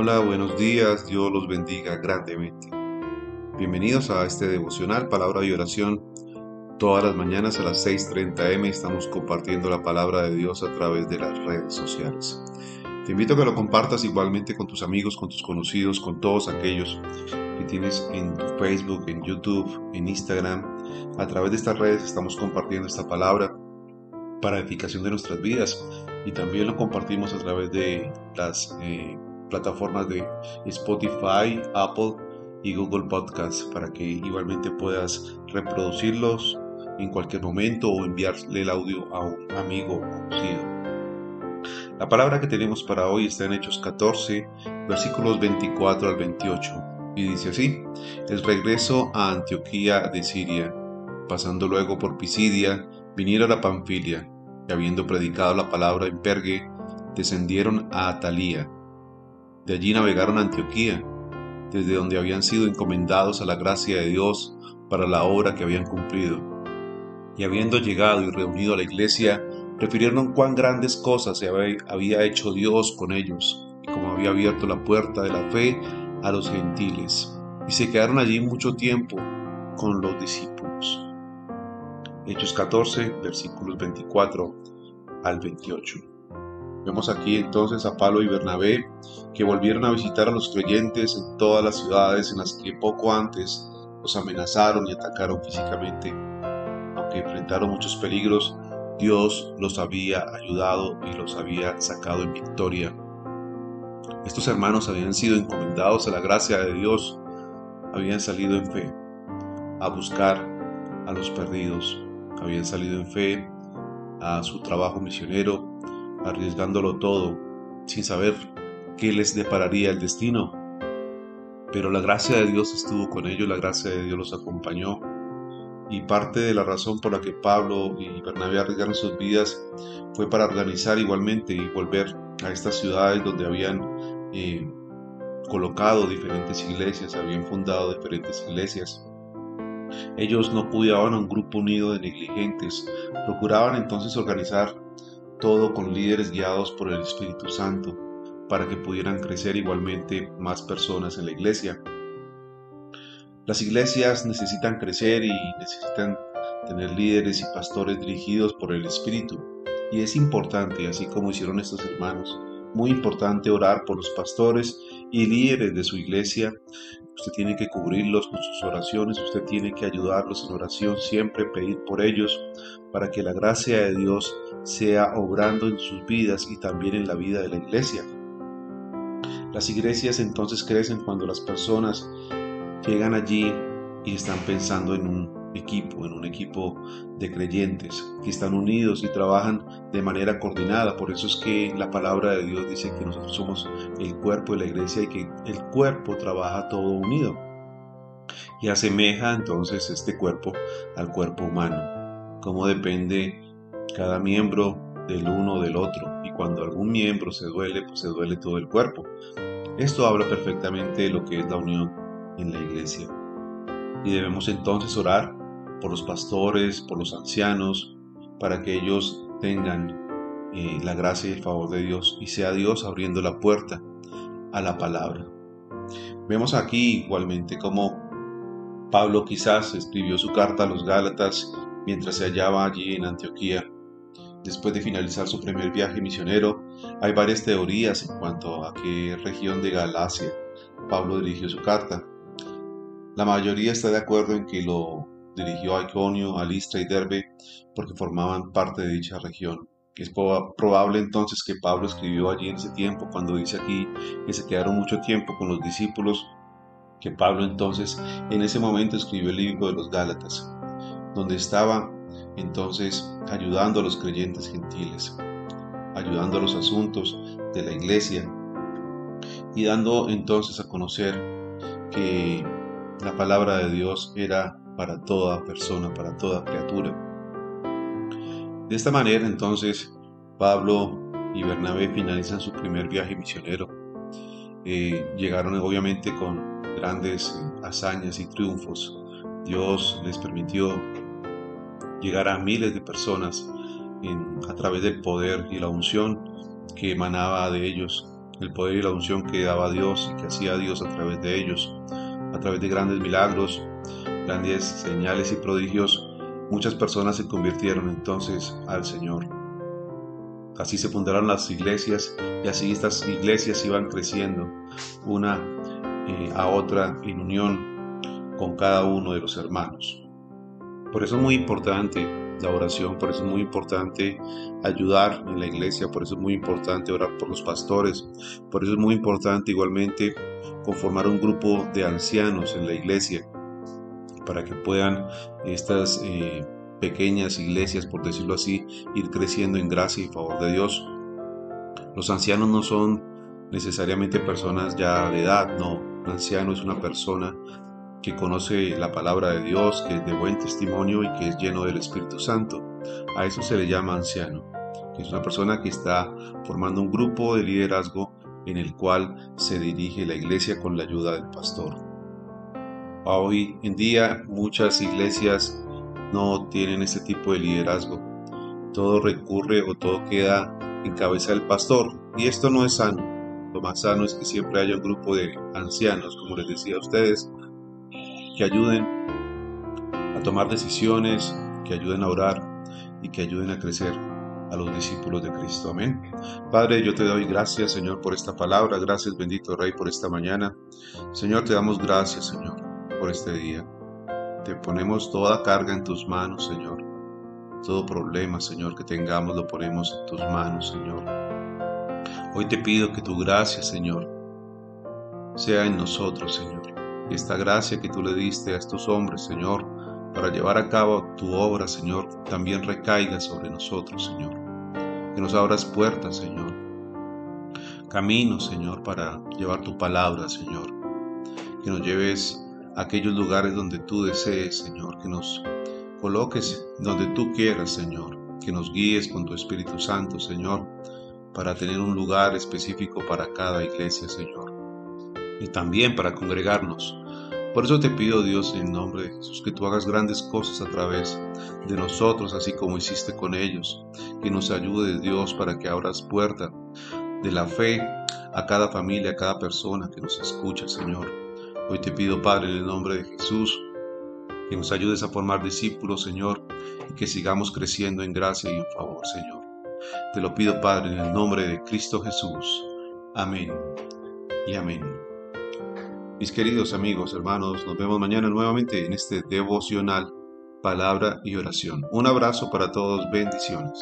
Hola, buenos días, Dios los bendiga grandemente. Bienvenidos a este devocional, palabra y oración. Todas las mañanas a las 6.30 am estamos compartiendo la palabra de Dios a través de las redes sociales. Te invito a que lo compartas igualmente con tus amigos, con tus conocidos, con todos aquellos que tienes en Facebook, en YouTube, en Instagram. A través de estas redes estamos compartiendo esta palabra para edificación de nuestras vidas y también lo compartimos a través de las eh, plataformas de Spotify, Apple y Google Podcasts para que igualmente puedas reproducirlos en cualquier momento o enviarle el audio a un amigo conocido. La palabra que tenemos para hoy está en Hechos 14, versículos 24 al 28, y dice así, el regreso a Antioquía de Siria, pasando luego por Pisidia, vinieron a Panfilia, y habiendo predicado la palabra en Pergue, descendieron a Atalía. De allí navegaron a Antioquía, desde donde habían sido encomendados a la gracia de Dios para la obra que habían cumplido. Y habiendo llegado y reunido a la iglesia, refirieron cuán grandes cosas había hecho Dios con ellos, y cómo había abierto la puerta de la fe a los gentiles. Y se quedaron allí mucho tiempo con los discípulos. Hechos 14, versículos 24 al 28. Vemos aquí entonces a Pablo y Bernabé que volvieron a visitar a los creyentes en todas las ciudades en las que poco antes los amenazaron y atacaron físicamente. Aunque enfrentaron muchos peligros, Dios los había ayudado y los había sacado en victoria. Estos hermanos habían sido encomendados a la gracia de Dios, habían salido en fe a buscar a los perdidos, habían salido en fe a su trabajo misionero, arriesgándolo todo, sin saber qué les depararía el destino. Pero la gracia de Dios estuvo con ellos, la gracia de Dios los acompañó y parte de la razón por la que Pablo y Bernabé arriesgaron sus vidas fue para organizar igualmente y volver a estas ciudades donde habían eh, colocado diferentes iglesias, habían fundado diferentes iglesias. Ellos no cuidaban a un grupo unido de negligentes, procuraban entonces organizar todo con líderes guiados por el Espíritu Santo, para que pudieran crecer igualmente más personas en la iglesia. Las iglesias necesitan crecer y necesitan tener líderes y pastores dirigidos por el Espíritu. Y es importante, así como hicieron estos hermanos, muy importante orar por los pastores y líderes de su iglesia. Usted tiene que cubrirlos con sus oraciones, usted tiene que ayudarlos en oración, siempre pedir por ellos, para que la gracia de Dios sea obrando en sus vidas y también en la vida de la iglesia. Las iglesias entonces crecen cuando las personas llegan allí y están pensando en un equipo, en un equipo de creyentes que están unidos y trabajan de manera coordinada. Por eso es que la palabra de Dios dice que nosotros somos el cuerpo de la iglesia y que el cuerpo trabaja todo unido. Y asemeja entonces este cuerpo al cuerpo humano, cómo depende cada miembro del uno del otro. Y cuando algún miembro se duele, pues se duele todo el cuerpo. Esto habla perfectamente de lo que es la unión en la iglesia. Y debemos entonces orar por los pastores, por los ancianos, para que ellos tengan eh, la gracia y el favor de Dios y sea Dios abriendo la puerta a la palabra. Vemos aquí igualmente cómo Pablo quizás escribió su carta a los Gálatas mientras se hallaba allí en Antioquía. Después de finalizar su primer viaje misionero, hay varias teorías en cuanto a qué región de Galacia Pablo dirigió su carta. La mayoría está de acuerdo en que lo dirigió a Iconio, a Listra y Derbe porque formaban parte de dicha región. Es probable entonces que Pablo escribió allí en ese tiempo, cuando dice aquí que se quedaron mucho tiempo con los discípulos, que Pablo entonces en ese momento escribió el libro de los Gálatas, donde estaba entonces ayudando a los creyentes gentiles, ayudando a los asuntos de la iglesia y dando entonces a conocer que la palabra de Dios era para toda persona, para toda criatura. De esta manera entonces Pablo y Bernabé finalizan su primer viaje misionero. Eh, llegaron obviamente con grandes hazañas y triunfos. Dios les permitió llegar a miles de personas a través del poder y la unción que emanaba de ellos el poder y la unción que daba Dios y que hacía Dios a través de ellos, a través de grandes milagros, grandes señales y prodigios, muchas personas se convirtieron entonces al Señor. Así se fundaron las iglesias y así estas iglesias iban creciendo una eh, a otra en unión con cada uno de los hermanos. Por eso es muy importante la oración, por eso es muy importante ayudar en la iglesia, por eso es muy importante orar por los pastores, por eso es muy importante igualmente conformar un grupo de ancianos en la iglesia para que puedan estas eh, pequeñas iglesias, por decirlo así, ir creciendo en gracia y favor de Dios. Los ancianos no son necesariamente personas ya de edad, no. Un anciano es una persona que conoce la palabra de Dios, que es de buen testimonio y que es lleno del Espíritu Santo. A eso se le llama anciano, es una persona que está formando un grupo de liderazgo en el cual se dirige la iglesia con la ayuda del pastor. Hoy en día muchas iglesias no tienen ese tipo de liderazgo. Todo recurre o todo queda en cabeza del pastor y esto no es sano. Lo más sano es que siempre haya un grupo de ancianos, como les decía a ustedes, que ayuden a tomar decisiones, que ayuden a orar y que ayuden a crecer a los discípulos de Cristo. Amén. Padre, yo te doy gracias, Señor, por esta palabra. Gracias, bendito Rey, por esta mañana. Señor, te damos gracias, Señor, por este día. Te ponemos toda carga en tus manos, Señor. Todo problema, Señor, que tengamos lo ponemos en tus manos, Señor. Hoy te pido que tu gracia, Señor, sea en nosotros, Señor. Y esta gracia que tú le diste a estos hombres, Señor, para llevar a cabo tu obra, Señor, también recaiga sobre nosotros, Señor. Que nos abras puertas, Señor. Caminos, Señor, para llevar tu palabra, Señor. Que nos lleves aquellos lugares donde tú desees, Señor, que nos coloques donde tú quieras, Señor, que nos guíes con tu Espíritu Santo, Señor, para tener un lugar específico para cada iglesia, Señor, y también para congregarnos. Por eso te pido, Dios, en nombre de Jesús, que tú hagas grandes cosas a través de nosotros, así como hiciste con ellos, que nos ayude, Dios, para que abras puerta de la fe a cada familia, a cada persona que nos escucha, Señor Hoy te pido, Padre, en el nombre de Jesús, que nos ayudes a formar discípulos, Señor, y que sigamos creciendo en gracia y en favor, Señor. Te lo pido, Padre, en el nombre de Cristo Jesús. Amén y amén. Mis queridos amigos, hermanos, nos vemos mañana nuevamente en este devocional, palabra y oración. Un abrazo para todos, bendiciones.